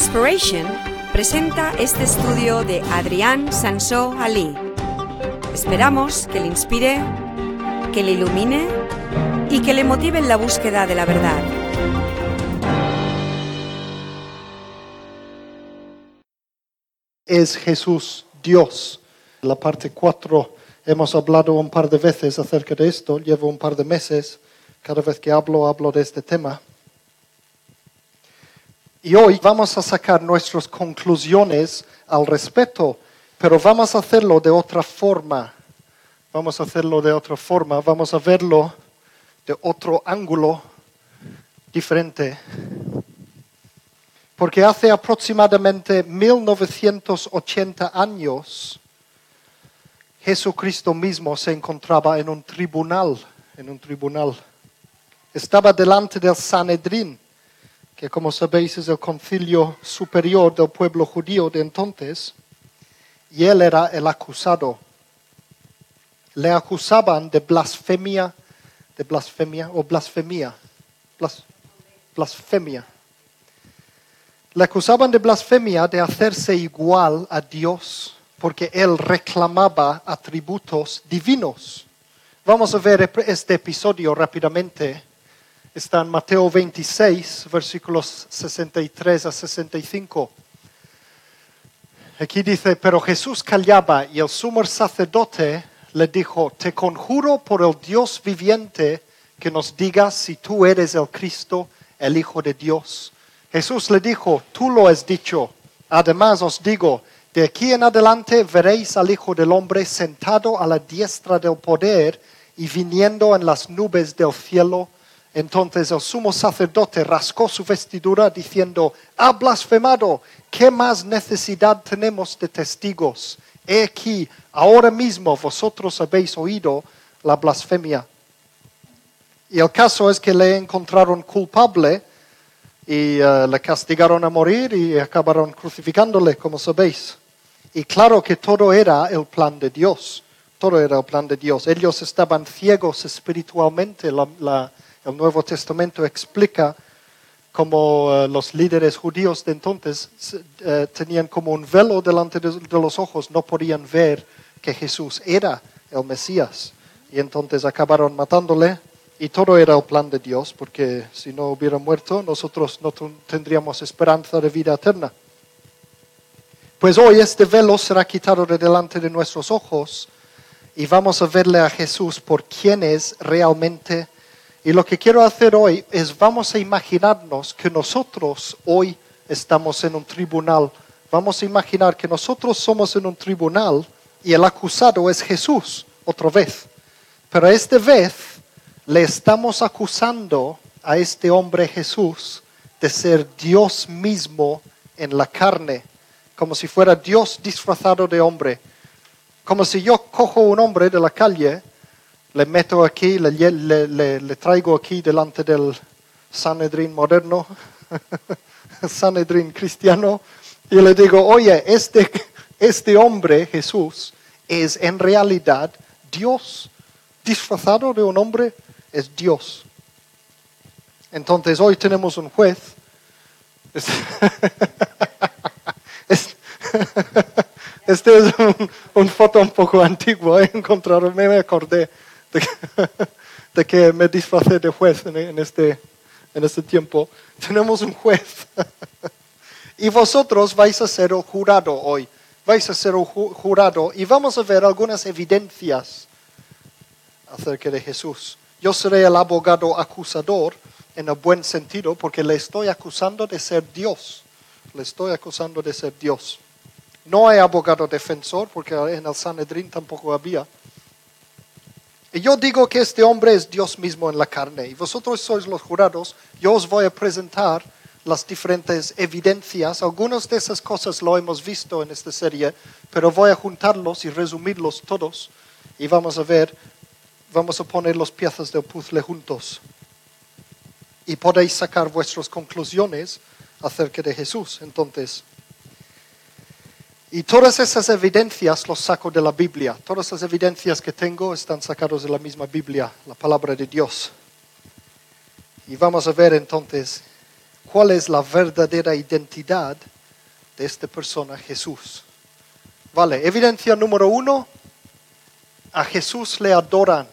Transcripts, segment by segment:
Inspiration presenta este estudio de Adrián Sansó Ali. Esperamos que le inspire, que le ilumine y que le motive en la búsqueda de la verdad. es Jesús Dios. La parte 4 hemos hablado un par de veces acerca de esto, llevo un par de meses, cada vez que hablo hablo de este tema. Y hoy vamos a sacar nuestras conclusiones al respecto, pero vamos a hacerlo de otra forma. Vamos a hacerlo de otra forma, vamos a verlo de otro ángulo diferente porque hace aproximadamente 1980 años Jesucristo mismo se encontraba en un tribunal, en un tribunal. Estaba delante del Sanedrín, que como sabéis es el concilio superior del pueblo judío de entonces, y él era el acusado. Le acusaban de blasfemia, de blasfemia o blasfemia, Blas- blasfemia. Le acusaban de blasfemia de hacerse igual a Dios porque él reclamaba atributos divinos. Vamos a ver este episodio rápidamente. Está en Mateo 26, versículos 63 a 65. Aquí dice, pero Jesús callaba y el sumo sacerdote le dijo, te conjuro por el Dios viviente que nos digas si tú eres el Cristo, el Hijo de Dios. Jesús le dijo, tú lo has dicho. Además os digo, de aquí en adelante veréis al Hijo del Hombre sentado a la diestra del poder y viniendo en las nubes del cielo. Entonces el sumo sacerdote rascó su vestidura diciendo, ha blasfemado, ¿qué más necesidad tenemos de testigos? He aquí, ahora mismo vosotros habéis oído la blasfemia. Y el caso es que le encontraron culpable y eh, le castigaron a morir y acabaron crucificándole, como sabéis. Y claro que todo era el plan de Dios, todo era el plan de Dios. Ellos estaban ciegos espiritualmente. El Nuevo Testamento explica cómo eh, los líderes judíos de entonces eh, tenían como un velo delante de, de los ojos, no podían ver que Jesús era el Mesías. Y entonces acabaron matándole y todo era el plan de Dios, porque si no hubiera muerto, nosotros no ten- tendríamos esperanza de vida eterna. Pues hoy este velo será quitado de delante de nuestros ojos y vamos a verle a Jesús por quién es realmente. Y lo que quiero hacer hoy es vamos a imaginarnos que nosotros hoy estamos en un tribunal. Vamos a imaginar que nosotros somos en un tribunal y el acusado es Jesús, otra vez. Pero esta vez le estamos acusando a este hombre Jesús de ser Dios mismo en la carne, como si fuera Dios disfrazado de hombre. Como si yo cojo un hombre de la calle, le meto aquí, le, le- le- le traigo aquí delante del Sanedrín moderno, Sanedrín cristiano, y le digo, oye, este, este hombre, Jesús, es en realidad Dios, disfrazado de un hombre, es Dios. Entonces hoy tenemos un juez. Es- es- Este es un, un foto un poco antiguo, he encontrado, me me acordé de, que- me disfracé de juez en, este, en este tiempo. Tenemos un juez. Y vosotros vais a ser jurado hoy. Vais a ser jurado y vamos a ver algunas evidencias acerca de Jesús. Yo seré el abogado acusador en el buen sentido porque le estoy acusando de ser Dios. Le estoy acusando de ser Dios. No hay abogado defensor porque en el Sanedrín tampoco había. Y yo digo que este hombre es Dios mismo en la carne y vosotros sois los jurados. Yo os voy a presentar las diferentes evidencias. Algunas de esas cosas lo hemos visto en esta serie, pero voy a juntarlos y resumirlos todos y vamos a ver, vamos a poner las piezas del puzzle juntos. Y podéis sacar vuestras conclusiones acerca de Jesús. Entonces, y todas esas evidencias los saco de la Biblia. Todas las evidencias que tengo están sacadas de la misma Biblia, la palabra de Dios. Y vamos a ver entonces cuál es la verdadera identidad de esta persona, Jesús. Vale, evidencia número uno, a Jesús le adoran.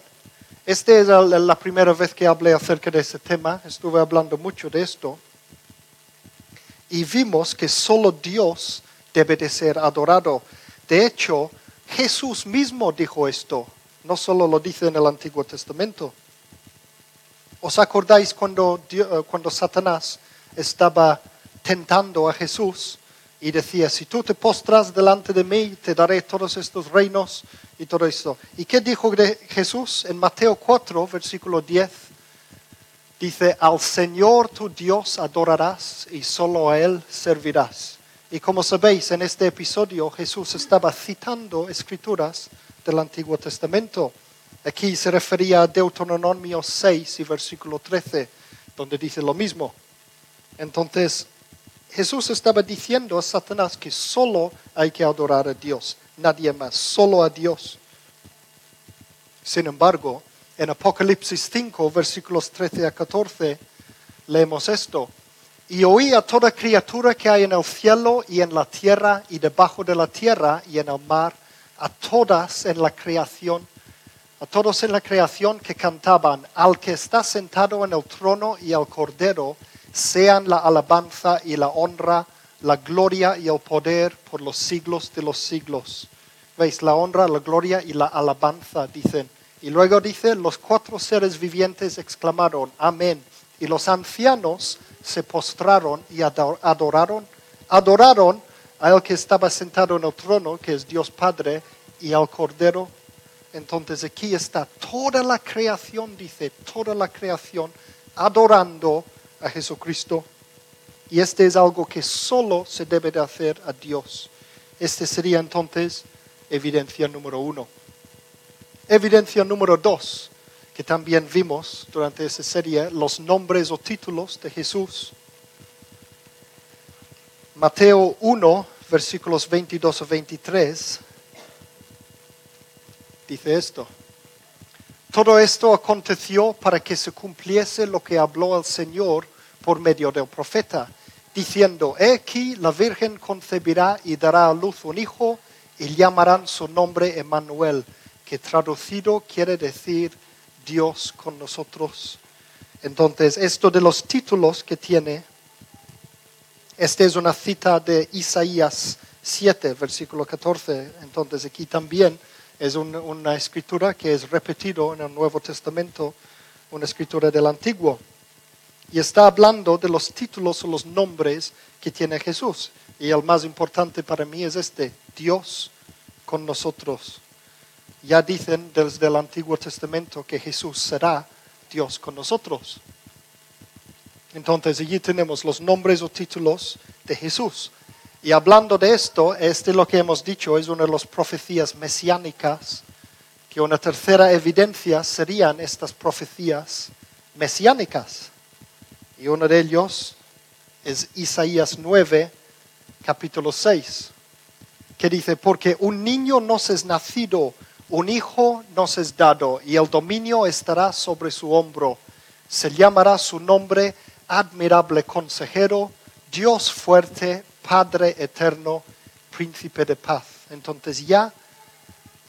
Esta es la, primera vez que hablé acerca de ese tema, estuve hablando mucho de esto. Y vimos que solo Dios debe de ser adorado. De hecho, Jesús mismo dijo esto, no solo lo dice en el Antiguo Testamento. ¿Os acordáis cuando, eh, cuando Satanás estaba tentando a Jesús y decía, si tú te postras delante de mí, te daré todos estos reinos y todo esto? ¿Y qué dijo Jesús en Mateo 4, versículo 10? Dice, al Señor tu Dios adorarás y solo a Él servirás. Y como sabéis, en este episodio Jesús estaba citando escrituras del Antiguo Testamento. Aquí se refería a Deuteronomio 6 y versículo 13, donde dice lo mismo. Entonces, Jesús estaba diciendo a Satanás que solo hay que adorar a Dios, nadie más, solo a Dios. Sin embargo, en Apocalipsis 5, versículos 13 a 14, leemos esto. Y oí a toda criatura que hay en el cielo y en la tierra y debajo de la tierra y en el mar, a todas en la creación, a todos en la creación que cantaban, al que está sentado en el trono y al cordero, sean la alabanza y la honra, la gloria y el poder por los siglos de los siglos. ¿Veis? La honra, la gloria y la alabanza, dicen. Y luego dice, los cuatro seres vivientes exclamaron, amén. Y los ancianos se postraron y ador- adoraron, adoraron al que estaba sentado en el trono, que es Dios Padre, y al Cordero. Entonces aquí está toda la creación, dice, toda la creación adorando a Jesucristo. Y este es algo que solo se debe de hacer a Dios. Este sería entonces evidencia número uno. Evidencia número dos, que también vimos durante esa serie, los nombres o títulos de Jesús. Mateo 1, versículos 22 a 23, dice esto. Todo esto aconteció para que se cumpliese lo que habló el Señor por medio del profeta, diciendo, He aquí la Virgen concebirá y dará a luz un hijo y llamarán su nombre Emmanuel, que traducido quiere decir Dios con nosotros. Entonces, esto de los títulos que tiene, esta es una cita de Isaías 7, versículo 14. Entonces, aquí también es un- una escritura que es repetido en el Nuevo Testamento, una escritura del Antiguo. Y está hablando de los títulos o los nombres que tiene Jesús. Y el más importante para mí es este, Dios con nosotros. Ya dicen desde el Antiguo Testamento que Jesús será Dios con nosotros. Entonces allí tenemos los nombres o títulos de Jesús. Y hablando de esto, este lo que hemos dicho es una de las profecías mesiánicas, que una tercera evidencia serían estas profecías mesiánicas. Y uno de ellos es Isaías 9, capítulo 6, que dice, porque un niño nos es nacido, un hijo nos es dado, y el dominio estará sobre su hombro. Se llamará su nombre admirable consejero, Dios fuerte, Padre eterno, príncipe de paz. Entonces ya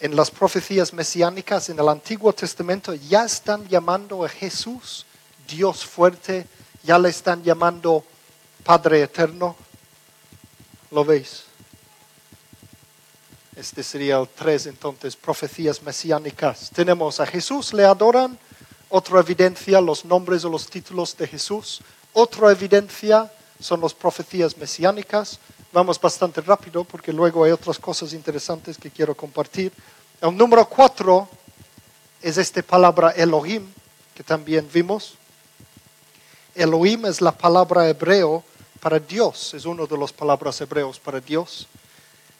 en las profecías mesiánicas en el Antiguo Testamento ya están llamando a Jesús Dios fuerte, ya le están llamando Padre eterno. ¿Lo veis? Este sería el tres, entonces, profecías mesiánicas. Tenemos a Jesús, le adoran. Otra evidencia, los nombres o los títulos de Jesús. Otra evidencia son las profecías mesiánicas. Vamos bastante rápido porque luego hay otras cosas interesantes que quiero compartir. El número cuatro es esta palabra Elohim, que también vimos. Elohim es la palabra hebreo para Dios, es una de las palabras hebreos para Dios.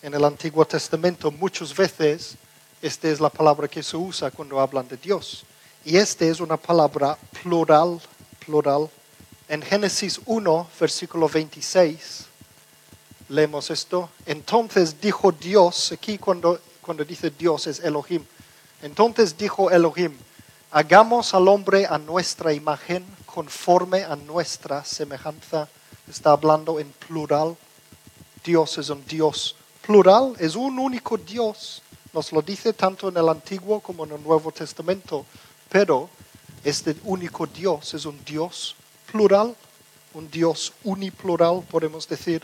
En el Antiguo Testamento muchas veces esta es la palabra que se usa cuando hablan de Dios. Y esta es una palabra plural, plural. En Génesis 1, versículo 26, leemos esto. Entonces dijo Dios, aquí cuando, cuando dice Dios es Elohim. Entonces dijo Elohim, hagamos al hombre a nuestra imagen conforme a nuestra semejanza. Está hablando en plural. Dios es un Dios plural, es un único Dios. Nos lo dice tanto en el Antiguo como en el Nuevo Testamento. Pero este único Dios es un Dios plural, un Dios uniplural, podemos decir.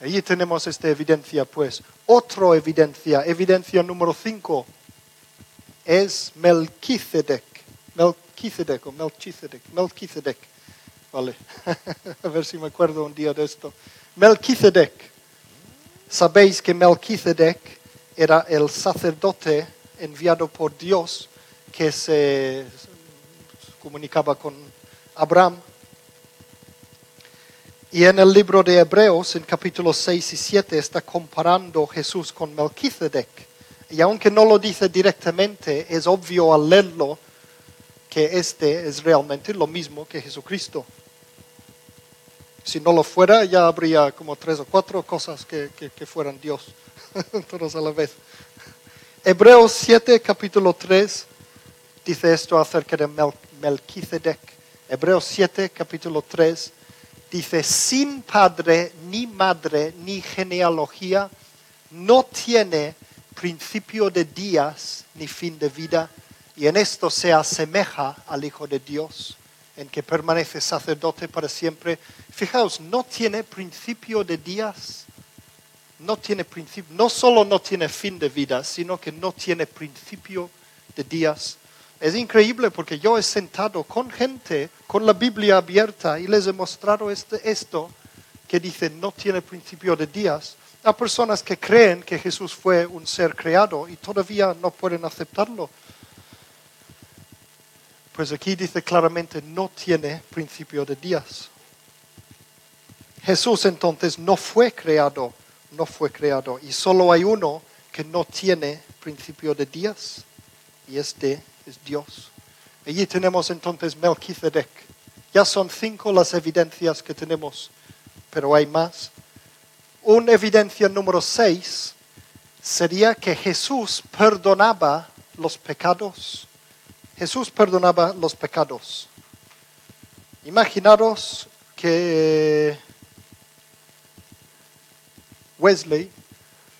Allí tenemos esta evidencia, pues. Otra evidencia, evidencia número 5, es Melquisedec. Melquisedec o Melchizedek. Melquisedec. Vale. A ver si me acuerdo un día de esto. Melquisedec. Sabéis que Melquisedec era el sacerdote enviado por Dios que se comunicaba con Abraham. Y en el libro de Hebreos, en capítulo 6 y 7, está comparando Jesús con Melquisedec. Y aunque no lo dice directamente, es obvio al leerlo que este es realmente lo mismo que Jesucristo. Si no lo fuera, ya habría como tres o cuatro cosas que, que fueran Dios, todos a la vez. Hebreos 7, capítulo 3, dice esto acerca de Melquisedec. Hebreos 7, capítulo 3, dice, sin padre, ni madre, ni genealogía, no tiene principio de días ni fin de vida, y en esto se asemeja al Hijo de Dios, en que permanece sacerdote para siempre. Fijaos, no tiene principio de días, no tiene principio, no solo no tiene fin de vida, sino que no tiene principio de días. Es increíble porque yo he sentado con gente con la Biblia abierta y les he mostrado este, esto que dice no tiene principio de días a personas que creen que Jesús fue un ser creado y todavía no pueden aceptarlo. Pues aquí dice claramente no tiene principio de días. Jesús entonces no fue creado, no fue creado y solo hay uno que no tiene principio de días y este es Dios. Allí tenemos entonces Melquisedec. Ya son cinco las evidencias que tenemos, pero hay más. Una evidencia número seis sería que Jesús perdonaba los pecados. Jesús perdonaba los pecados. Imaginaros que Wesley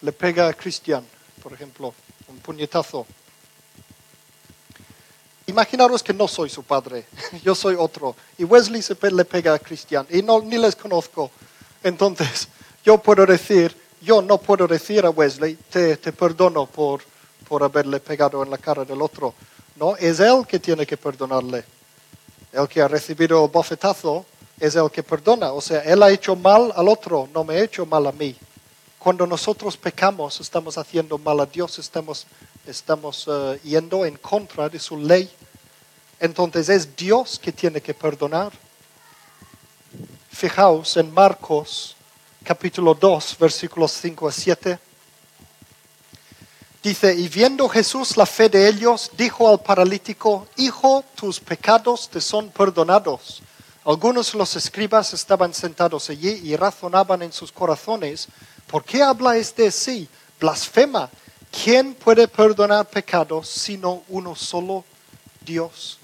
le pega a Cristian, por ejemplo, un puñetazo Imaginaros que no soy su padre, yo soy otro. Y Wesley se le pega a Cristian y no, ni les conozco. Entonces, yo puedo decir, yo no puedo decir a Wesley, te, te perdono por, por haberle pegado en la cara del otro. No, es él que tiene que perdonarle. El que ha recibido el bofetazo es el que perdona. O sea, él ha hecho mal al otro, no me ha hecho mal a mí. Cuando nosotros pecamos, estamos haciendo mal a Dios, estamos estamos eh, yendo en contra de su ley. Entonces es Dios que tiene que perdonar. Fijaos en Marcos capítulo 2, versículos 5 a 7. Dice, y viendo Jesús la fe de ellos, dijo al paralítico, Hijo, tus pecados te son perdonados. Algunos los escribas estaban sentados allí y razonaban en sus corazones, ¿por qué habla este así? Blasfema. ¿Quién puede perdonar pecados sino uno solo, Dios?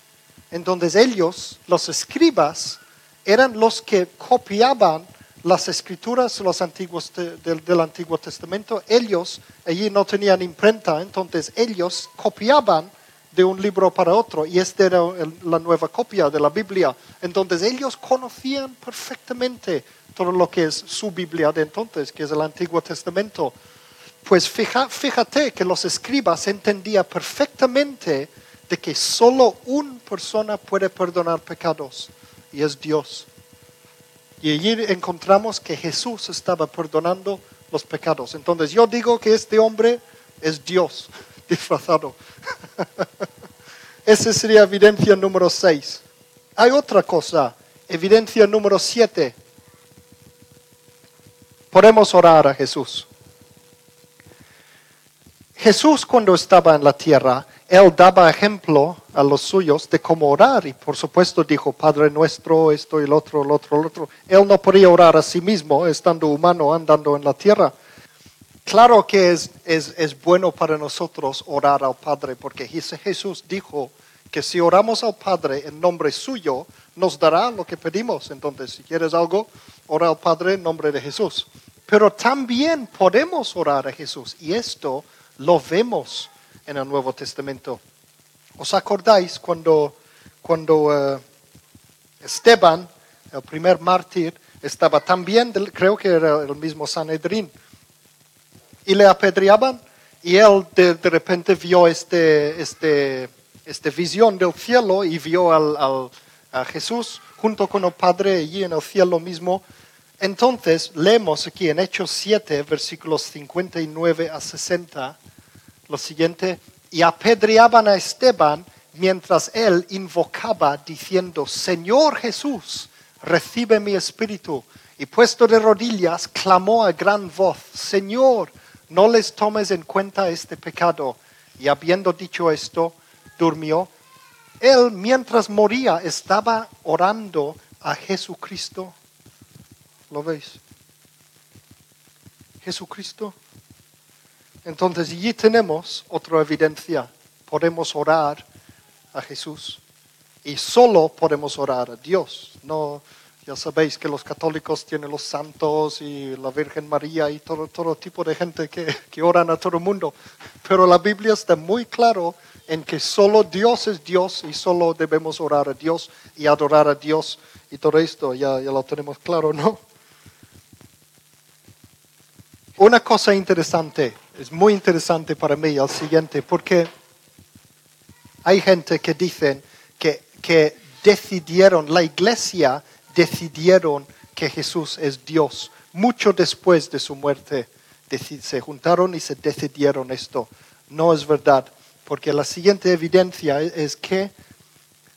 Entonces ellos, los escribas, eran los que copiaban las escrituras los antiguos del, Antiguo Testamento. Ellos allí no tenían imprenta, entonces ellos copiaban de un libro para otro y esta era la nueva copia de la Biblia. Entonces ellos conocían perfectamente todo lo que es su Biblia de entonces, que es el Antiguo Testamento. Pues fíjate que los escribas entendían perfectamente de que solo una persona puede perdonar pecados y es Dios. Y allí encontramos que Jesús estaba perdonando los pecados. Entonces yo digo que este hombre es Dios disfrazado. Esa sería evidencia número 6. Hay otra cosa, evidencia número 7. Podemos orar a Jesús. Jesús cuando estaba en la tierra, él daba ejemplo a los suyos de cómo orar y por supuesto dijo, Padre nuestro, esto y el otro, el otro, el otro. Él no podía orar a sí mismo estando humano andando en la tierra. Claro que es, es, es bueno para nosotros orar al Padre porque Jesús dijo que si oramos al Padre en nombre suyo, nos dará lo que pedimos. Entonces, si quieres algo, ora al Padre en nombre de Jesús. Pero también podemos orar a Jesús y esto lo vemos en el Nuevo Testamento. ¿Os acordáis cuando, cuando eh, Esteban, el primer mártir, estaba también, creo que era el mismo Sanedrín, y le apedreaban y él de, repente vio este, este, este, visión del cielo y vio al, a Jesús junto con el Padre allí en el cielo mismo. Entonces leemos aquí en Hechos 7, versículos 59 a 60, lo siguiente, y apedreaban a Esteban mientras él invocaba diciendo, Señor Jesús, recibe mi espíritu. Y puesto de rodillas, clamó a gran voz, Señor, no les tomes en cuenta este pecado. Y habiendo dicho esto, durmió. Él, mientras moría, estaba orando a Jesucristo. ¿Lo veis? Jesucristo. Entonces allí tenemos otra evidencia. Podemos orar a Jesús y solo podemos orar a Dios. No, ya sabéis que los católicos tienen los santos y la Virgen María y todo, todo tipo de gente que, que oran a todo el mundo. Pero la Biblia está muy claro en que solo Dios es Dios y solo debemos orar a Dios y adorar a Dios. Y todo esto ya, ya lo tenemos claro, ¿no? Una cosa interesante, es muy interesante para mí el siguiente, porque hay gente que dicen que, que decidieron, la iglesia decidieron que Jesús es Dios. Mucho después de su muerte se juntaron y se decidieron esto. No es verdad, porque la siguiente evidencia es que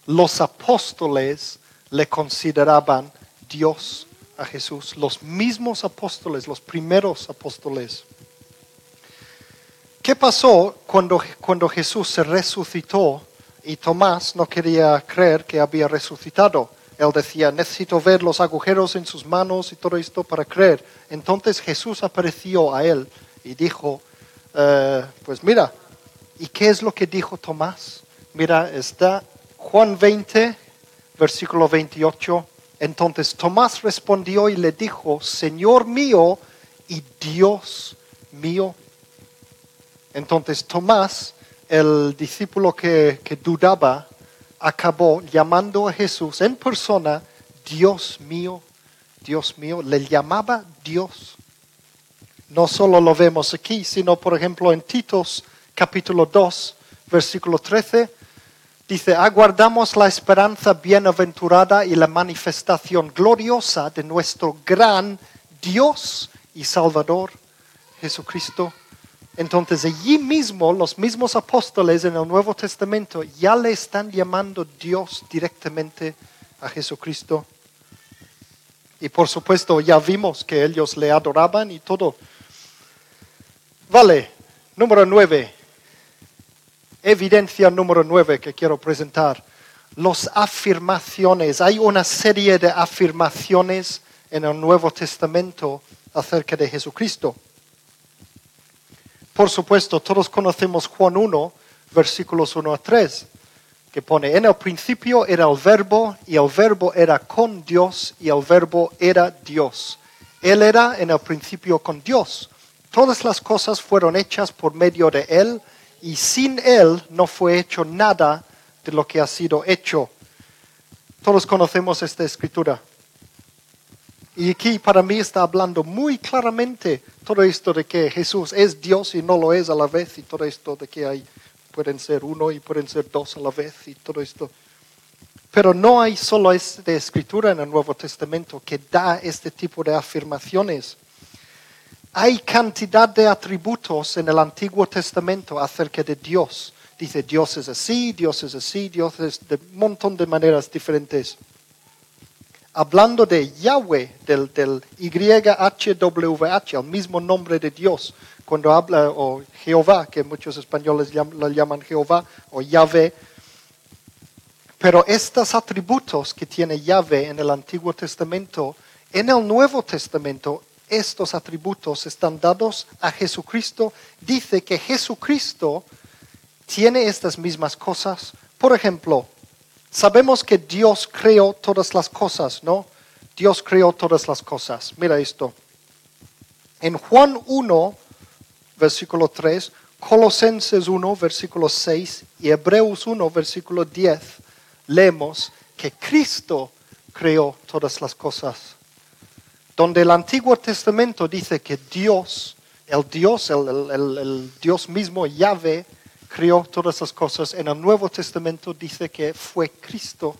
los apóstoles le consideraban Dios a Jesús, los mismos apóstoles, los primeros apóstoles. ¿Qué pasó cuando, cuando Jesús se resucitó y Tomás no quería creer que había resucitado? Él decía, necesito ver los agujeros en sus manos y todo esto para creer. Entonces Jesús apareció a él y dijo, eh, pues mira, ¿y qué es lo que dijo Tomás? Mira, está Juan 20, versículo 28. Entonces Tomás respondió y le dijo, Señor mío y Dios mío. Entonces Tomás, el discípulo que, dudaba, acabó llamando a Jesús en persona, Dios mío, Dios mío, le llamaba Dios. No solo lo vemos aquí, sino por ejemplo en Titos capítulo 2, versículo 13, dice, aguardamos la esperanza bienaventurada y la manifestación gloriosa de nuestro gran Dios y Salvador Jesucristo entonces allí mismo los mismos apóstoles en el Nuevo Testamento ya le están llamando Dios directamente a Jesucristo. Y por supuesto ya vimos que ellos le adoraban y todo. Vale, número nueve. Evidencia número nueve que quiero presentar. Las afirmaciones. Hay una serie de afirmaciones en el Nuevo Testamento acerca de Jesucristo. Por supuesto, todos conocemos Juan 1, versículos 1 a 3, que pone, en el principio era el verbo y el verbo era con Dios y el verbo era Dios. Él era en el principio con Dios. Todas las cosas fueron hechas por medio de Él y sin Él no fue hecho nada de lo que ha sido hecho. Todos conocemos esta escritura. Y aquí para mí está hablando muy claramente todo esto de que Jesús es Dios y no lo es a la vez y todo esto de que hay, pueden ser uno y pueden ser dos a la vez y todo esto. Pero no hay solo esta escritura en el Nuevo Testamento que da este tipo de afirmaciones. Hay cantidad de atributos en el Antiguo Testamento acerca de Dios. Dice Dios es así, Dios es así, Dios es de un montón de maneras diferentes hablando de Yahweh, del, del YHWH, el mismo nombre de Dios, cuando habla, o Jehová, que muchos españoles lo llaman Jehová, o Yahvé. Pero estos atributos que tiene Yahvé en el Antiguo Testamento, en el Nuevo Testamento, estos atributos están dados a Jesucristo. Dice que Jesucristo tiene estas mismas cosas Por ejemplo, sabemos que Dios creó todas las cosas, ¿no? Dios creó todas las cosas. Mira esto. En Juan 1, versículo 3, Colosenses 1, versículo 6 y Hebreos 1, versículo 10, leemos que Cristo creó todas las cosas. Donde el Antiguo Testamento dice que Dios, el Dios, el, Dios mismo, Yahvé, creó todas las cosas, en el Nuevo Testamento dice que fue Cristo.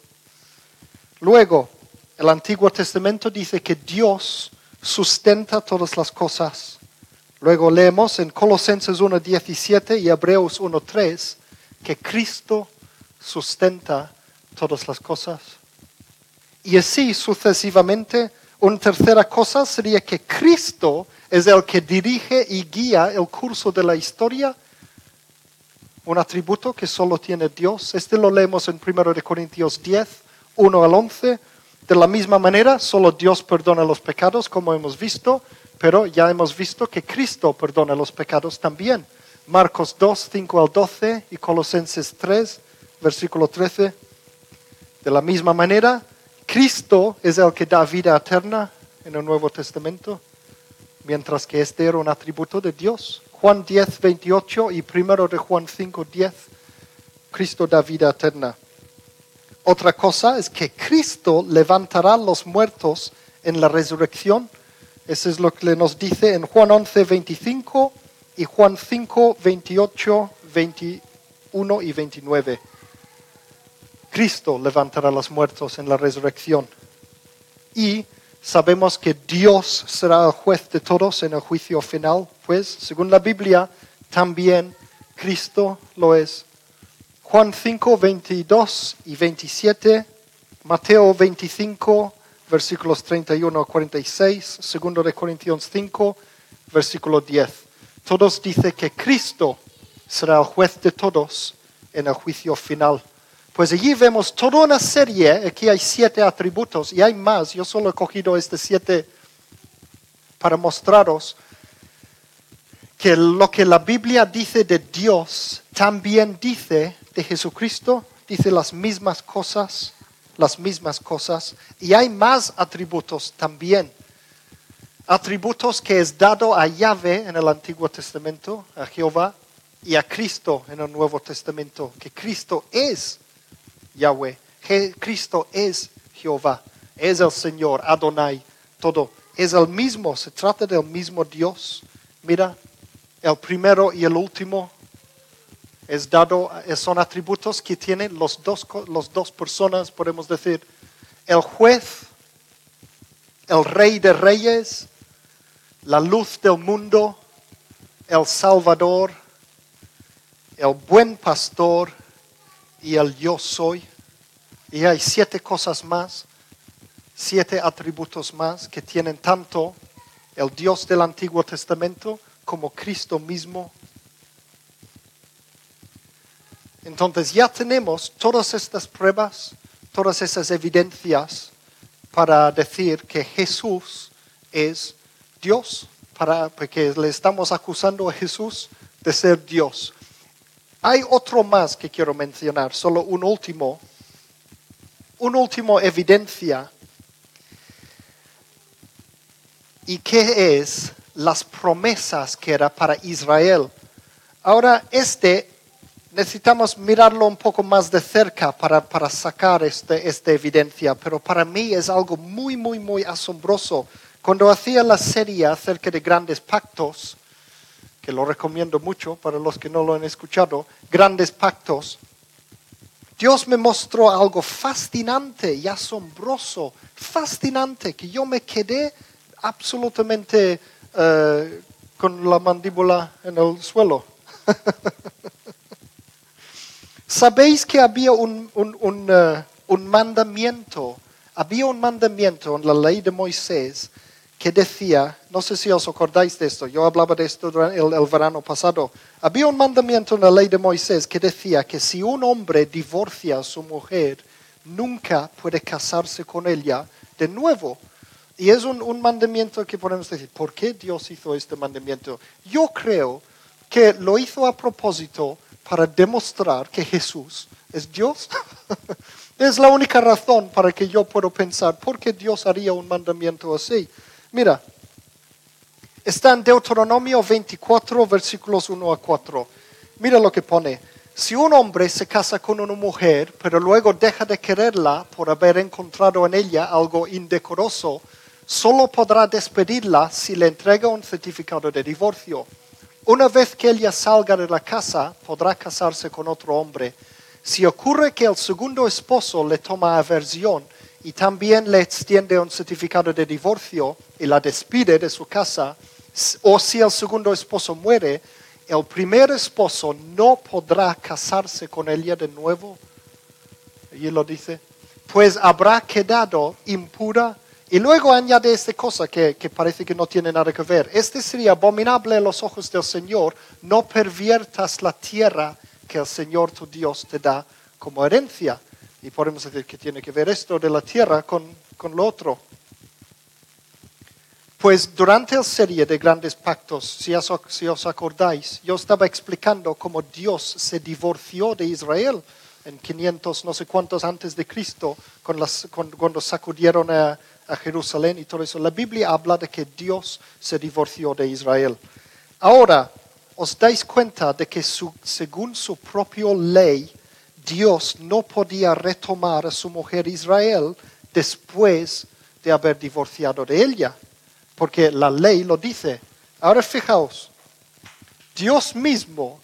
Luego, el Antiguo Testamento dice que Dios sustenta todas las cosas. Luego leemos en Colosenses 1.17 y Hebreos 1.3 que Cristo sustenta todas las cosas. Y así sucesivamente, una tercera cosa sería que Cristo es el que dirige y guía el curso de la historia, un atributo que solo tiene Dios. Este lo leemos en 1 Corintios 10, 1 al 11. De la misma manera, solo Dios perdona los pecados, como hemos visto, pero ya hemos visto que Cristo perdona los pecados también. Marcos 2, 5 al 12 y Colosenses 3, versículo 13. De la misma manera, Cristo es el que da vida eterna en el Nuevo Testamento, mientras que este era un atributo de Dios. Juan 10, 28 y primero de Juan 5, 10, Cristo da vida eterna. Otra cosa es que Cristo levantará los muertos en la resurrección. Eso es lo que nos dice en Juan 11, 25 y Juan 5, 28, 21 y 29. Cristo levantará los muertos en la resurrección. Y sabemos que Dios será el juez de todos en el juicio final, pues según la Biblia también Cristo lo es. Juan 5, 22 y 27, Mateo 25, versículos 31 a 46, segundo de Corintios 5, versículo 10. Todos dicen que Cristo será el juez de todos en el juicio final. Pues allí vemos toda una serie, aquí hay siete atributos y hay más, yo solo he cogido estos siete para mostraros que lo que la Biblia dice de Dios también dice de Jesucristo, dice las mismas cosas, las mismas cosas, y hay más atributos también. Atributos que es dado a Yahvé en el Antiguo Testamento, a Jehová, y a Cristo en el Nuevo Testamento, que Cristo es Yahweh. Cristo es Jehová, es el Señor, Adonai, todo. Es el mismo, se trata del mismo Dios. Mira, el primero y el último es dado, son atributos que tienen los dos, los dos personas, podemos decir, el juez, el rey de reyes, la luz del mundo, el Salvador, el buen pastor, y el yo soy. Y hay siete cosas más, siete atributos más que tienen tanto el Dios del Antiguo Testamento como Cristo mismo. Entonces ya tenemos todas estas pruebas, todas esas evidencias para decir que Jesús es Dios, para, porque le estamos acusando a Jesús de ser Dios. Hay otro más que quiero mencionar, solo un último, un último evidencia. ¿Y qué es las promesas que era para Israel? Ahora, este necesitamos mirarlo un poco más de cerca para, para sacar este, esta evidencia, pero para mí es algo muy, muy, muy asombroso. Cuando hacía la serie acerca de grandes pactos, que lo recomiendo mucho para los que no lo han escuchado, Grandes Pactos, Dios me mostró algo fascinante y asombroso, fascinante, que yo me quedé absolutamente eh, con la mandíbula en el suelo. ¿Sabéis que había un, un, eh, un mandamiento? Había un mandamiento en la ley de Moisés que decía, no sé si os acordáis de esto, yo hablaba de esto durante el, verano pasado, había un mandamiento en la ley de Moisés que decía que si un hombre divorcia a su mujer, nunca puede casarse con ella de nuevo. Y es un, un mandamiento que podemos decir, ¿por qué Dios hizo este mandamiento? Yo creo que lo hizo a propósito para demostrar que Jesús ¿Es Dios? es la única razón para que yo puedo pensar, ¿por qué Dios haría un mandamiento así? Mira, está en Deuteronomio 24, versículos 1 a 4. Mira lo que pone. Si un hombre se casa con una mujer, pero luego deja de quererla por haber encontrado en ella algo indecoroso, solo podrá despedirla si le entrega un certificado de divorcio. Una vez que ella salga de la casa, podrá casarse con otro hombre. Si ocurre que el segundo esposo le toma aversión y también le extiende un certificado de divorcio y la despide de su casa, o si el segundo esposo muere, el primer esposo no podrá casarse con ella de nuevo. Y lo dice, pues habrá quedado impura y luego añade esta cosa que, parece que no tiene nada que ver. Este sería abominable a los ojos del Señor. No perviertas la tierra que el Señor tu Dios te da como herencia. Y podemos decir que tiene que ver esto de la tierra con, con lo otro. Pues durante la serie de grandes pactos, si os, si os, acordáis, yo estaba explicando cómo Dios se divorció de Israel en 500 no sé cuántos antes de Cristo, cuando sacudieron a, a Jerusalén y todo eso. La Biblia habla de que Dios se divorció de Israel. Ahora, os dais cuenta de que según su propia ley, Dios no podía retomar a su mujer Israel después de haber divorciado de ella, porque la ley lo dice. Ahora fijaos, Dios mismo,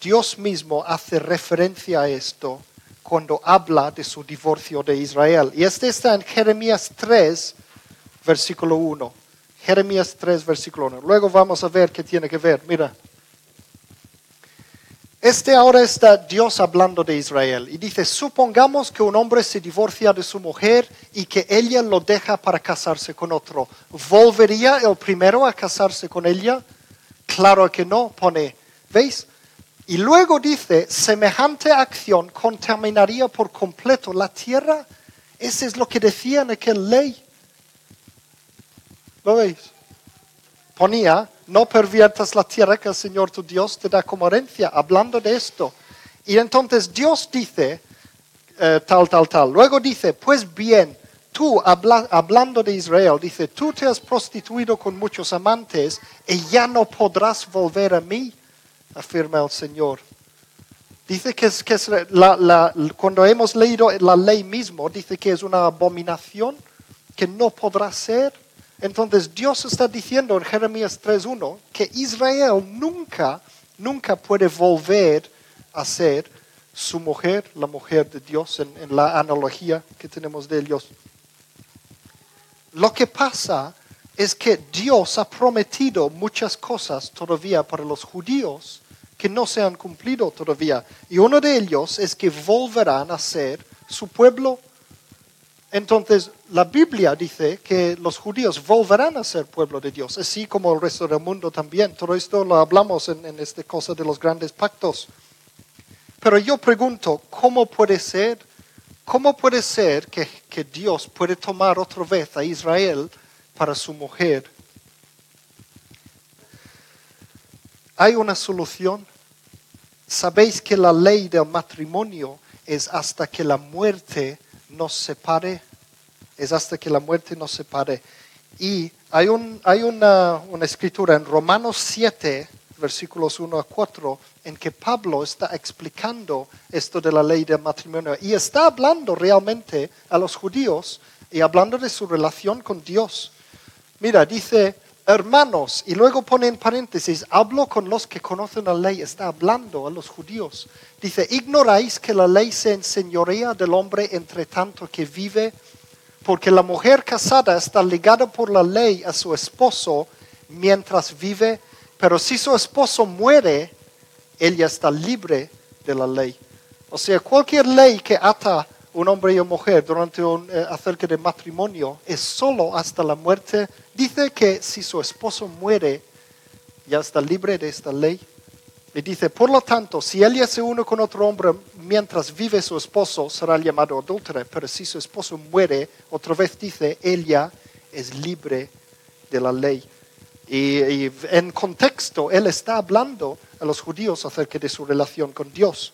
Dios mismo hace referencia a esto cuando habla de su divorcio de Israel. Y este está en Jeremías 3, versículo 1. Jeremías 3, versículo 1. Luego vamos a ver qué tiene que ver. Mira. Este ahora está Dios hablando de Israel y dice, supongamos que un hombre se divorcia de su mujer y que ella lo deja para casarse con otro. ¿Volvería el primero a casarse con ella? Claro que no, pone. ¿Veis? Y luego dice, semejante acción contaminaría por completo la tierra. Ese es lo que decía en aquella ley. ¿Lo veis? Ponía, no perviertas la tierra que el Señor tu Dios te da como herencia, hablando de esto. Y entonces Dios dice, eh, tal, tal, tal. Luego dice, pues bien, tú, hablando de Israel, dice, tú te has prostituido con muchos amantes y ya no podrás volver a mí afirma el Señor. Dice que, es, que cuando hemos leído la ley mismo, dice que es una abominación que no podrá ser. Entonces Dios está diciendo en Jeremías 3.1 que Israel nunca, nunca puede volver a ser su mujer, la mujer de Dios, en, la analogía que tenemos de ellos. Lo que pasa es que Dios ha prometido muchas cosas todavía para los judíos que no se han cumplido todavía. Y uno de ellos es que volverán a ser su pueblo. Entonces, la Biblia dice que los judíos volverán a ser pueblo de Dios, así como el resto del mundo también. Todo esto lo hablamos en, esta cosa de los grandes pactos. Pero yo pregunto, ¿cómo puede ser? ¿Cómo puede ser que, que Dios puede tomar otra vez a Israel para su mujer ¿Hay una solución? ¿Sabéis que la ley del matrimonio es hasta que la muerte nos separe? Es hasta que la muerte nos separe. Y hay, un, hay una, una escritura en Romanos 7, versículos 1 a 4, en que Pablo está explicando esto de la ley del matrimonio y está hablando realmente a los judíos y hablando de su relación con Dios. Mira, dice hermanos, y luego pone en paréntesis, hablo con los que conocen la ley, está hablando a los judíos. Dice, ignoráis que la ley se enseñorea del hombre entre tanto que vive, porque la mujer casada está ligada por la ley a su esposo mientras vive, pero si su esposo muere, ella está libre de la ley. O sea, cualquier ley que ata un hombre y una mujer durante un, eh, acerca de matrimonio es solo hasta la muerte. Dice que si su esposo muere, ya está libre de esta ley. Y dice, por lo tanto, si ella se une con otro hombre mientras vive su esposo, será llamado adúltero. Pero si su esposo muere, otra vez dice, ella es libre de la ley. y en contexto, él está hablando a los judíos acerca de su relación con Dios.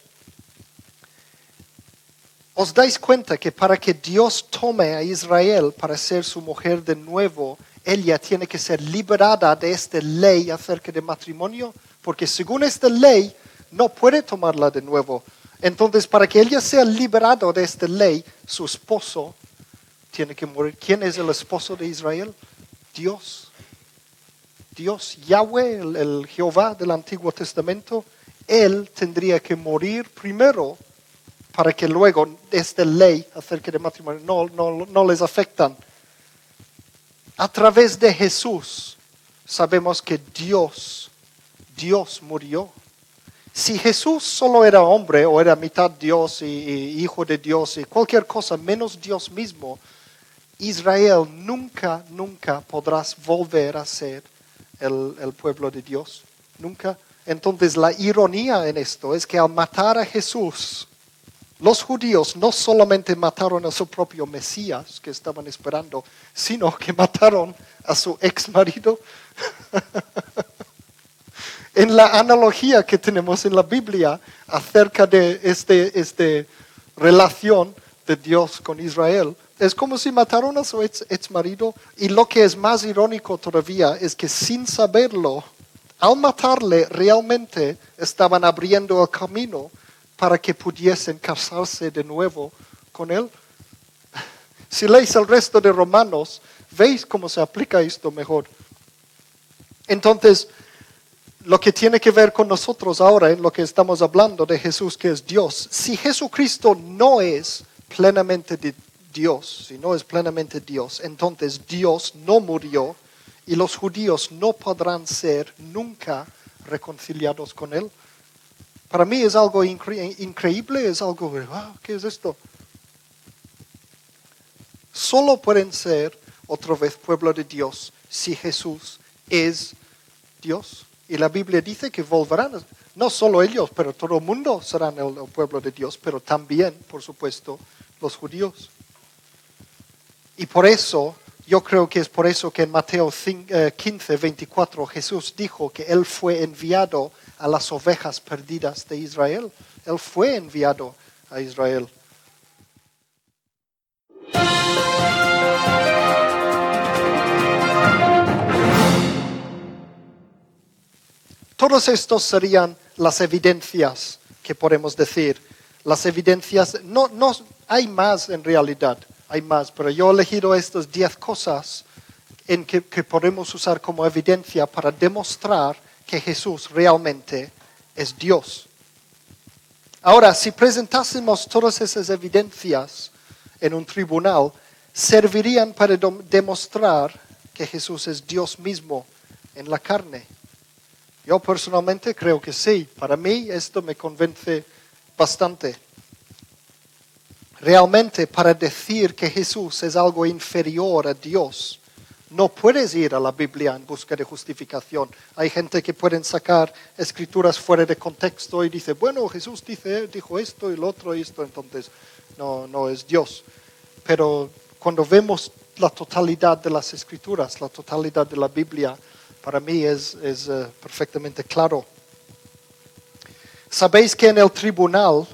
os dais cuenta que para que Dios tome a Israel para ser su mujer de nuevo, ella tiene que ser liberada de esta ley acerca de matrimonio, porque según esta ley no puede tomarla de nuevo. Entonces, para que ella sea liberada de esta ley, su esposo tiene que morir. ¿Quién es el esposo de Israel? Dios. Dios, Yahweh, el, Jehová del Antiguo Testamento, él tendría que morir primero para que luego esta ley acerca de matrimonio no, no, no les afectan. A través de Jesús sabemos que Dios, Dios murió. Si Jesús solo era hombre o era mitad Dios y, hijo de Dios y cualquier cosa menos Dios mismo, Israel nunca, nunca podrás volver a ser el pueblo de Dios. Nunca. Entonces la ironía en esto es que al matar a Jesús, los judíos no solamente mataron a su propio Mesías que estaban esperando, sino que mataron a su ex marido. en la analogía que tenemos en la Biblia acerca de esta este relación de Dios con Israel, es como si mataron a su ex, ex marido y lo que es más irónico todavía es que sin saberlo, al matarle realmente estaban abriendo el camino para que pudiesen casarse de nuevo con él. Si leéis el resto de Romanos, veis cómo se aplica esto mejor. Entonces, lo que tiene que ver con nosotros ahora, en lo que estamos hablando de Jesús, que es Dios, si Jesucristo no es plenamente Dios, si no es plenamente Dios, entonces Dios no murió y los judíos no podrán ser nunca reconciliados con Él. Para mí es algo increíble, es algo, ¿qué es esto? Solo pueden ser otra vez pueblo de Dios si Jesús es Dios. Y la Biblia dice que volverán, no solo ellos, pero todo el mundo serán el, el pueblo de Dios, pero también, por supuesto, los judíos. Y por eso, yo creo que es por eso que en Mateo 15, 24 eh, Jesús dijo que Él fue enviado a las ovejas perdidas de Israel. Él fue enviado a Israel. Todos estos serían las evidencias que podemos decir. Las evidencias, no, no hay más en realidad, hay más, pero yo he elegido estas diez cosas en que podemos usar como evidencia para demostrar que Jesús realmente es Dios. Ahora, si presentásemos todas esas evidencias en un tribunal, servirían para demostrar que Jesús es Dios mismo en la carne. Yo personalmente creo que sí. Para mí esto me convence bastante. Realmente para decir que Jesús es algo inferior a Dios, no puedes ir a la Biblia en busca de justificación. Hay gente que pueden sacar escrituras fuera de contexto y dice, bueno, Jesús dice, dijo esto y lo otro y esto, entonces no, no es Dios. Pero cuando vemos la totalidad de las escrituras, la totalidad de la Biblia, para mí es, es uh, perfectamente claro. Sabéis que en el tribunal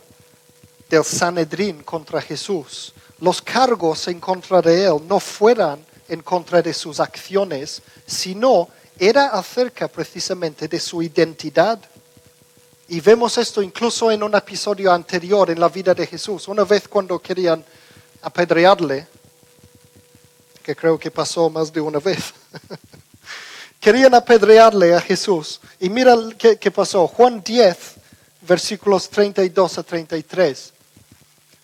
del Sanedrín contra Jesús, los cargos en contra de él no fueran en contra de sus acciones, sino era acerca precisamente de su identidad. Y vemos esto incluso en un episodio anterior en la vida de Jesús. Una vez cuando querían apedrearle, que creo que pasó más de una vez, querían apedrearle a Jesús. Y mira qué, pasó. Juan 10, versículos 32 a 33.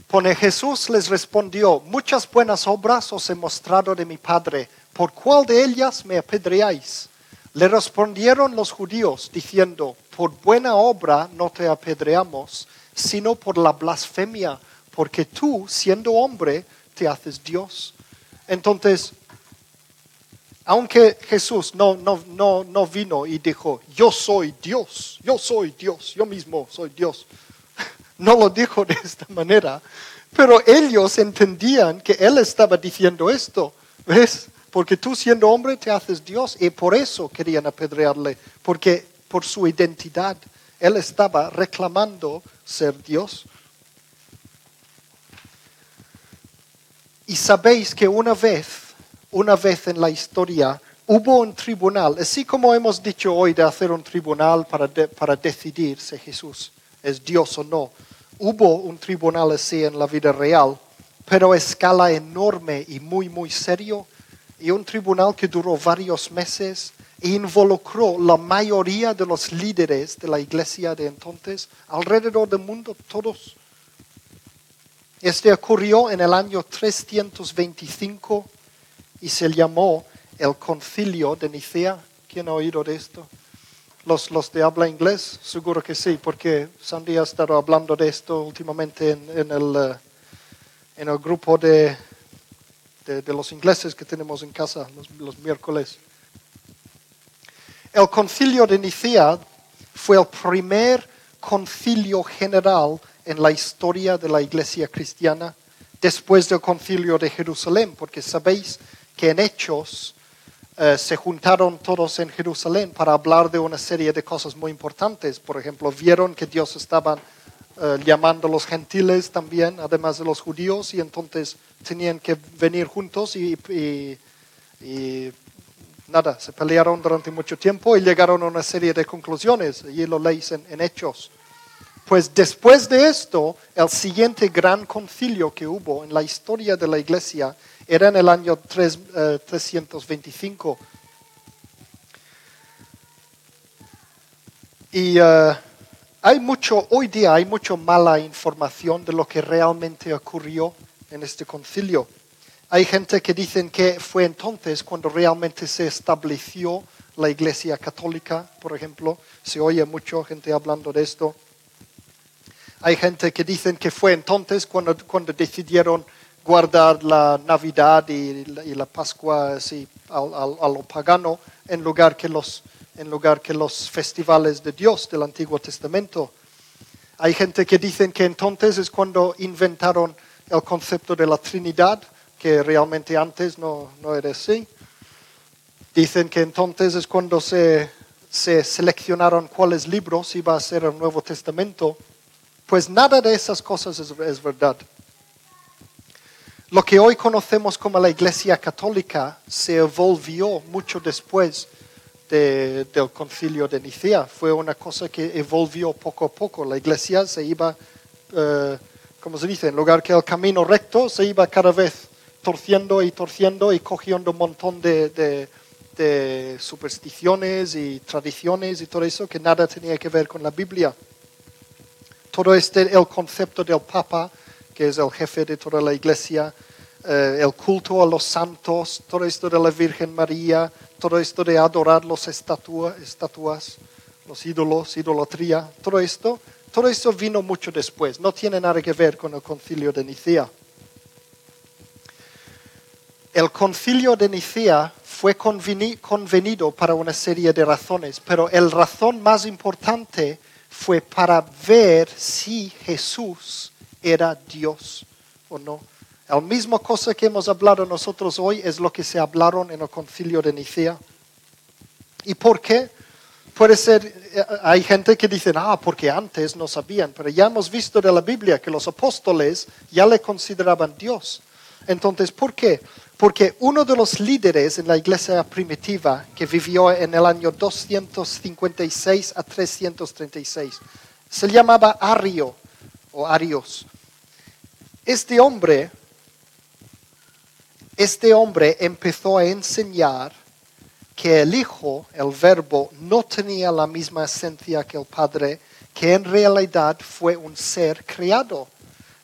Pone Jesús les respondió, muchas buenas obras os he mostrado de mi Padre, ¿por cuál de ellas me apedreáis? Le respondieron los judíos diciendo, por buena obra no te apedreamos, sino por la blasfemia, porque tú, siendo hombre, te haces Dios. Entonces, aunque Jesús no, no, no, no vino y dijo, yo soy Dios, yo soy Dios, yo mismo soy Dios no lo dijo de esta manera, pero ellos entendían que él estaba diciendo esto, ¿ves? Porque tú siendo hombre te haces Dios y por eso querían apedrearle, porque por su identidad él estaba reclamando ser Dios. Y sabéis que una vez, una vez en la historia, hubo un tribunal, así como hemos dicho hoy de hacer un tribunal para, para decidir si Jesús es Dios o no. Hubo un tribunal así en la vida real, pero a escala enorme y muy, muy serio, y un tribunal que duró varios meses e involucró la mayoría de los líderes de la iglesia de entonces alrededor del mundo, todos. Este ocurrió en el año 325 y se llamó el concilio de Nicea. ¿Quién ha oído de esto? Los, los de habla inglés, seguro que sí, porque Sandy ha estado hablando de esto últimamente en, el, eh, en el grupo de, de, de los ingleses que tenemos en casa los, los miércoles. El concilio de Nicea fue el primer concilio general en la historia de la iglesia cristiana después del concilio de Jerusalén, porque sabéis que en Hechos eh, se juntaron todos en Jerusalén para hablar de una serie de cosas muy importantes. Por ejemplo, vieron que Dios estaba eh, llamando a los gentiles también, además de los judíos, y entonces tenían que venir juntos y, y- y nada, se pelearon durante mucho tiempo y llegaron a una serie de conclusiones. Allí lo leéis en Hechos. Pues después de esto, el siguiente gran concilio que hubo en la historia de la iglesia era en el año tres- eh, 325. Y eh, hay mucho, hoy día hay mucho mala información de lo que realmente ocurrió en este concilio. Hay gente que dicen que fue entonces cuando realmente se estableció la iglesia católica, por ejemplo. Se oye mucho gente hablando de esto. Hay gente que dicen que fue entonces cuando, cuando decidieron guardar la Navidad y, la- Pascua así, al- a lo pagano en lugar, que los, en lugar que los festivales de Dios del Antiguo Testamento. Hay gente que dicen que entonces es cuando inventaron el concepto de la Trinidad, que realmente antes no, no era así. Dicen que entonces es cuando se, se seleccionaron cuáles libros iba a ser el Nuevo Testamento. Pues nada de esas cosas es, es verdad. Lo que hoy conocemos como la Iglesia Católica se evolvió mucho después de- del concilio de Nicea. Fue una cosa que evolvió poco a poco. La Iglesia se iba, eh, como se dice, en lugar que el camino recto, se iba cada vez torciendo y torciendo y cogiendo un montón de, de- de supersticiones y tradiciones y todo eso que nada tenía que ver con la Biblia todo este, el concepto del Papa, que es el jefe de toda la iglesia, eh, el culto a los santos, todo esto de la Virgen María, todo esto de adorar estatua- estatuas, los ídolos, idolatría, todo esto, todo esto vino mucho después, no tiene nada que ver con el concilio de Nicea. El concilio de Nicea fue conveni- convenido para una serie de razones, pero el razón más importante fue para ver si Jesús era Dios o no. La misma cosa que hemos hablado nosotros hoy es lo que se hablaron en el concilio de Nicea. ¿Y por qué? Puede ser, eh, hay gente que dice, ah, porque antes no sabían, pero ya hemos visto de la Biblia que los apóstoles ya le consideraban Dios. Entonces, ¿por qué? Porque uno de los líderes en la iglesia primitiva que vivió en el año 256 a 336 se llamaba Ario o Arios. Este hombre, este hombre empezó a enseñar que el Hijo, el Verbo, no tenía la misma esencia que el Padre, que en realidad fue un ser creado.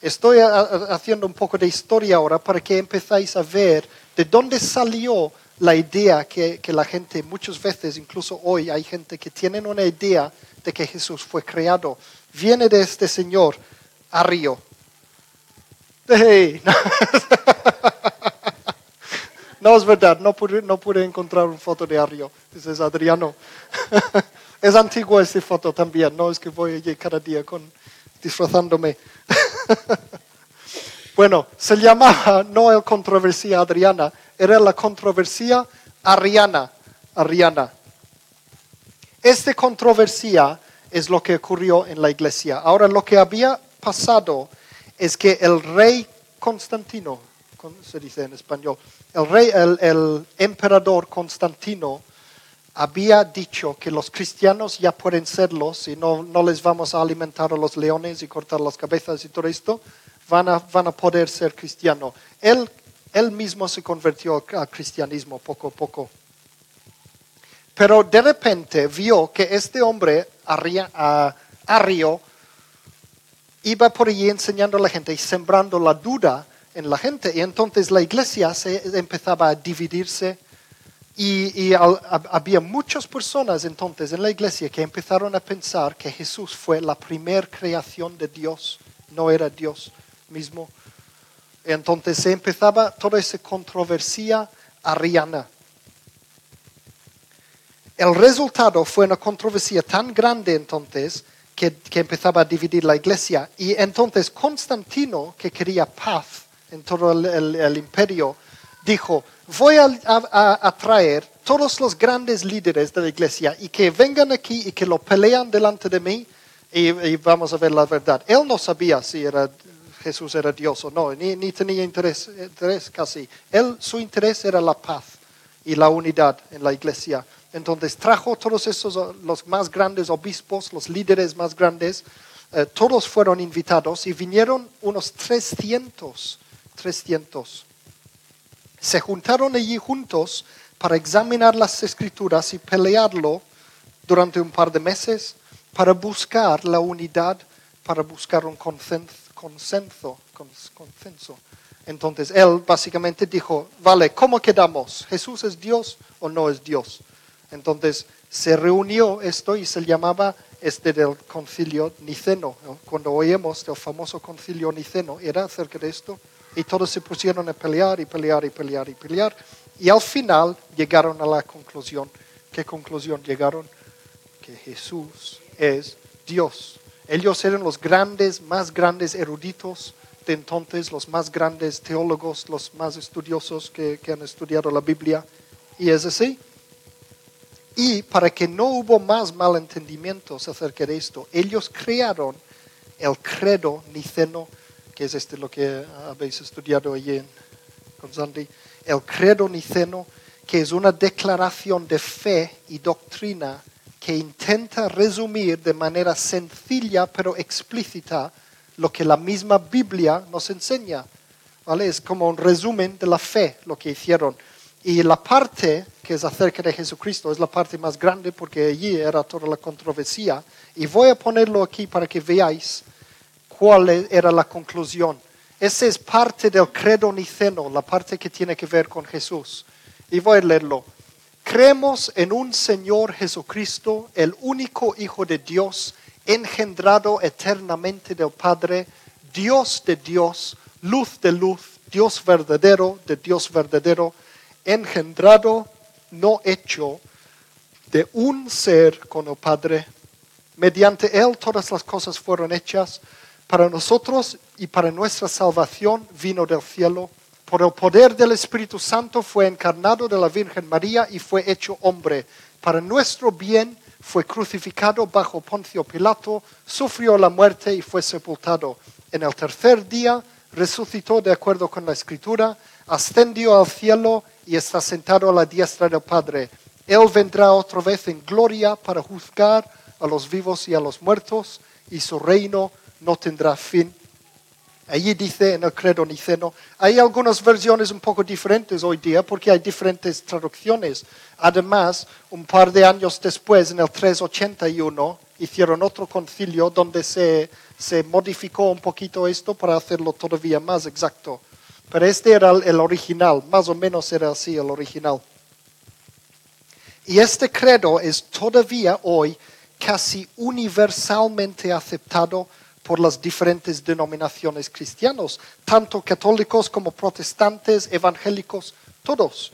Estoy haciendo un poco de historia ahora para que empezáis a ver de dónde salió la idea que, que la gente, muchas veces, incluso hoy, hay gente que tienen una idea de que Jesús fue creado. Viene de este señor, Ario. Hey. No es verdad, no pude, encontrar una foto de Ario. Ese es Adriano. es antigua esa foto también, no es que voy allí cada día con, disfrazándome. bueno, se llamaba no el controversia Adriana, era la controversia Ariana. Ariana. Esta controversia es lo que ocurrió en la iglesia. Ahora, lo que había pasado es que el rey Constantino, con- se dice en español. El rey, el, emperador Constantino había dicho que los cristianos ya pueden serlos y no, no les vamos a alimentar a los leones y cortar las cabezas y todo esto, van a, van a poder ser cristianos. Él, él mismo se convirtió al- cristianismo poco a poco. Pero de repente vio que este hombre, Arria- a- Arrio, iba por allí enseñando a la gente y sembrando la duda en la gente. Y entonces la iglesia se empezaba a dividirse y, había muchas personas entonces en la iglesia que empezaron a pensar que Jesús fue la primer creación de Dios, no era Dios mismo. Entonces se empezaba toda esa controversia ariana. El resultado fue una controversia tan grande entonces que, empezaba a dividir la iglesia. Y entonces Constantino, que quería paz en todo el, imperio, dijo, voy a, traer todos los grandes líderes de la iglesia y que vengan aquí y que lo pelean delante de mí y, y vamos a ver la verdad. Él no sabía si era, Jesús era Dios o no, ni, ni tenía interés, interés casi. Él, su interés era la paz y la unidad en la iglesia. Entonces trajo todos esos, los más grandes obispos, los líderes más grandes, eh, todos fueron invitados y vinieron unos 300, 300. Se juntaron allí juntos para examinar las escrituras y pelearlo durante un par de meses para buscar la unidad, para buscar un consen- consenso. cons- consenso. Entonces él básicamente dijo, vale, ¿cómo quedamos? ¿Jesús es Dios o no es Dios? Entonces se reunió esto y se llamaba este del concilio niceno. ¿no? Cuando oímos del famoso concilio niceno, era acerca de esto. Y todos se pusieron a pelear y pelear y pelear y pelear. Y al final llegaron a la conclusión. ¿Qué conclusión llegaron? Que Jesús es Dios. Ellos eran los grandes, más grandes eruditos de entonces, los más grandes teólogos, los más estudiosos que han estudiado la Biblia. Y es así. Y para que no hubo más malentendimientos acerca de esto, ellos crearon el credo niceno, que es este lo que habéis estudiado allí en, con Sandy, el credo niceno, que es una declaración de fe y doctrina que intenta resumir de manera sencilla pero explícita lo que la misma Biblia nos enseña. ¿vale? Es como un resumen de la fe lo que hicieron. Y la parte que es acerca de Jesucristo es la parte más grande porque allí era toda la controversia. Y voy a ponerlo aquí para que veáis cuál e- era la conclusión. Esa es parte del credo niceno, la parte que tiene que ver con Jesús. Y voy a leerlo. Creemos en un Señor Jesucristo, el único Hijo de Dios, engendrado eternamente del Padre, Dios de Dios, luz de luz, Dios verdadero de Dios verdadero, engendrado, no hecho, de un ser con el Padre. Mediante Él todas las cosas fueron hechas. Para nosotros y para nuestra salvación vino del cielo. Por el poder del Espíritu Santo fue encarnado de la Virgen María y fue hecho hombre. Para nuestro bien fue crucificado bajo Poncio Pilato, sufrió la muerte y fue sepultado. En el tercer día resucitó de acuerdo con la Escritura, ascendió al cielo y está sentado a la diestra del Padre. Él vendrá otra vez en gloria para juzgar a los vivos y a los muertos, y su reino no tendrá fin. Allí dice en el credo niceno, hay algunas versiones un poco diferentes hoy día porque hay diferentes traducciones. Además, un par de años después, en el 381, hicieron otro concilio donde se, se modificó un poquito esto para hacerlo todavía más exacto. Pero este era el, original, más o menos era así el original. Y este credo es todavía hoy casi universalmente aceptado por las diferentes denominaciones cristianas, tanto católicos como protestantes, evangélicos, todos.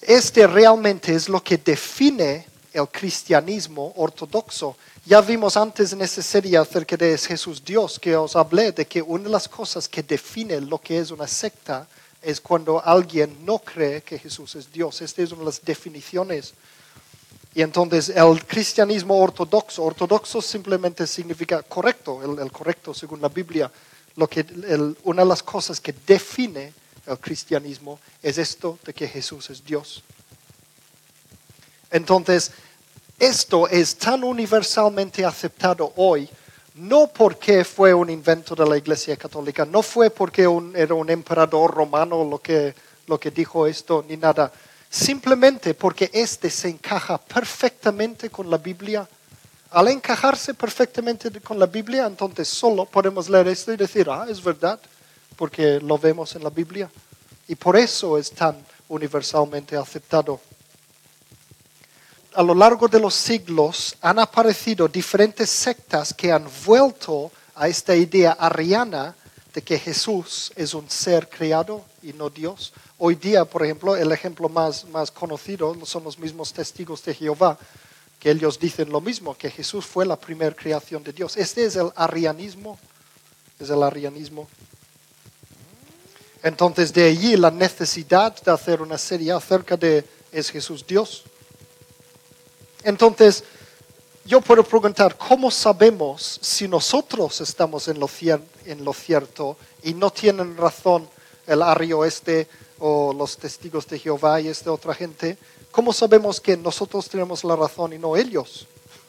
Este realmente es lo que define el cristianismo ortodoxo. Ya vimos antes en esa serie acerca de Jesús Dios que os hablé de que una de las cosas que define lo que es una secta es cuando alguien no cree que Jesús es Dios. Esta es una de las definiciones. Y entonces el cristianismo ortodoxo, ortodoxo simplemente significa correcto, el, correcto según la Biblia. Lo que, una de las cosas que define el cristianismo, es esto de que Jesús es Dios. Entonces, esto es tan universalmente aceptado hoy, no porque fue un invento de la Iglesia Católica, no fue porque era un emperador romano lo que, lo que dijo esto, ni nada, simplemente porque este se encaja perfectamente con la Biblia. Al encajarse perfectamente con la Biblia, entonces solo podemos leer esto y decir, ah, es verdad, porque lo vemos en la Biblia. Y por eso es tan universalmente aceptado a lo largo de los siglos han aparecido diferentes sectas que han vuelto a esta idea ariana de que Jesús es un ser creado y no Dios. Hoy día, por ejemplo, el ejemplo más, más conocido son los mismos testigos de Jehová, que ellos dicen lo mismo, que Jesús fue la primera creación de Dios. Este es el arianismo, es el arianismo. Entonces, de allí la necesidad de hacer una serie acerca de ¿es Jesús Dios? Entonces, yo puedo preguntar, ¿cómo sabemos si nosotros estamos en lo, cierto y no tienen razón el ario este o los testigos de Jehová y esta otra gente? ¿Cómo sabemos que nosotros tenemos la razón y no ellos?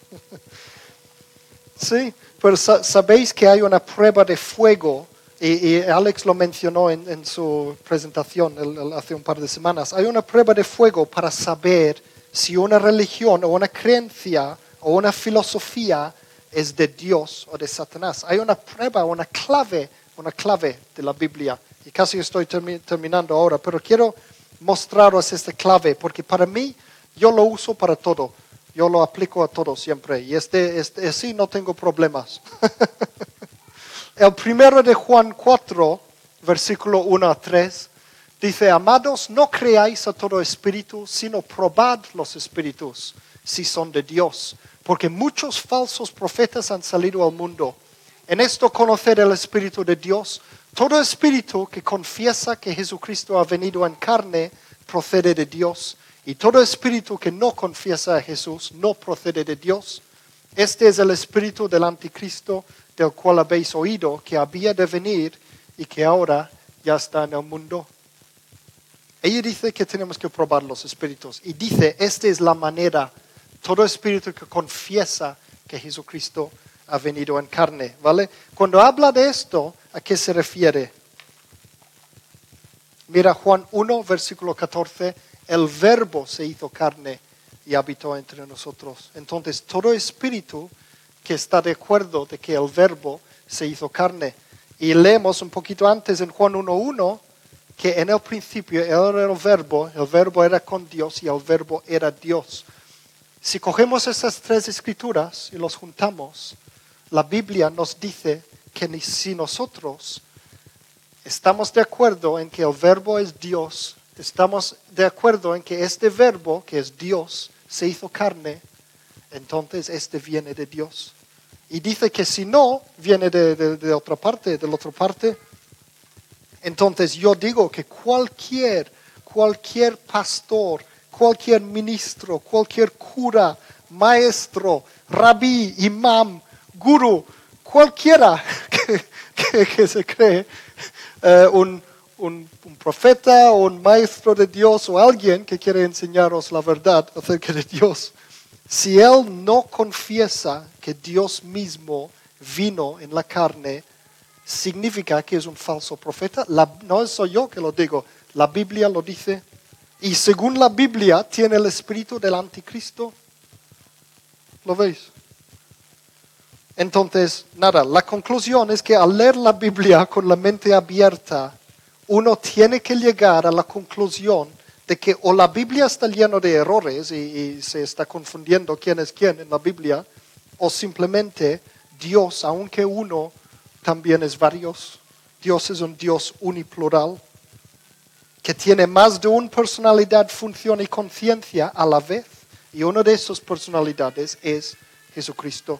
sí, pero sabéis que hay una prueba de fuego y, Alex lo mencionó en, su presentación hace un par de semanas. Hay una prueba de fuego para saber si una religión o una creencia o una filosofía es de Dios o de Satanás. Hay una prueba, una clave, una clave de la Biblia. Y casi estoy terminando ahora, pero quiero mostraros esta clave, porque para mí yo lo uso para todo. Yo lo aplico a todo siempre. Y este, este así no tengo problemas. El primero de Juan 4, versículo 1 a 3, Dice, amados, no creáis a todo espíritu, sino probad los espíritus, si son de Dios, porque muchos falsos profetas han salido al mundo. En esto conocer el espíritu de Dios. Todo espíritu que confiesa que Jesucristo ha venido en carne procede de Dios. Y todo espíritu que no confiesa a Jesús no procede de Dios. Este es el espíritu del anticristo del cual habéis oído que había de venir y que ahora ya está en el mundo. Ella dice que tenemos que probar los espíritus y dice, esta es la manera, todo espíritu que confiesa que Jesucristo ha venido en carne, ¿vale? Cuando habla de esto, ¿a qué se refiere? Mira Juan 1, versículo 14, el verbo se hizo carne y habitó entre nosotros. Entonces, todo espíritu que está de acuerdo de que el verbo se hizo carne. Y leemos un poquito antes en Juan 1.1 que en el principio era el verbo, el verbo era con Dios y el verbo era Dios. Si cogemos esas tres escrituras y los juntamos, la Biblia nos dice que si nosotros estamos de acuerdo en que el verbo es Dios, estamos de acuerdo en que este verbo, que es Dios, se hizo carne, entonces este viene de Dios. Y dice que si no, viene de, de otra parte, de la otra parte, entonces yo digo que cualquier, cualquier pastor, cualquier ministro, cualquier cura, maestro, rabí, imam, guru, cualquiera que, se cree eh, un, un, un, profeta o un maestro de Dios o alguien que quiere enseñaros la verdad acerca de Dios, si él no confiesa que Dios mismo vino en la carne, significa que es un falso profeta. no soy yo que lo digo, la Biblia lo dice. Y según la Biblia tiene el espíritu del anticristo. ¿Lo veis? Entonces, nada, la conclusión es que al leer la Biblia con la mente abierta, uno tiene que llegar a la conclusión de que o la Biblia está llena de errores y se está confundiendo quién es quién en la Biblia, o simplemente Dios, aunque uno también es varios. Dios es un Dios uniplural que tiene más de una personalidad, función y conciencia a la vez. Y una de esas personalidades es Jesucristo.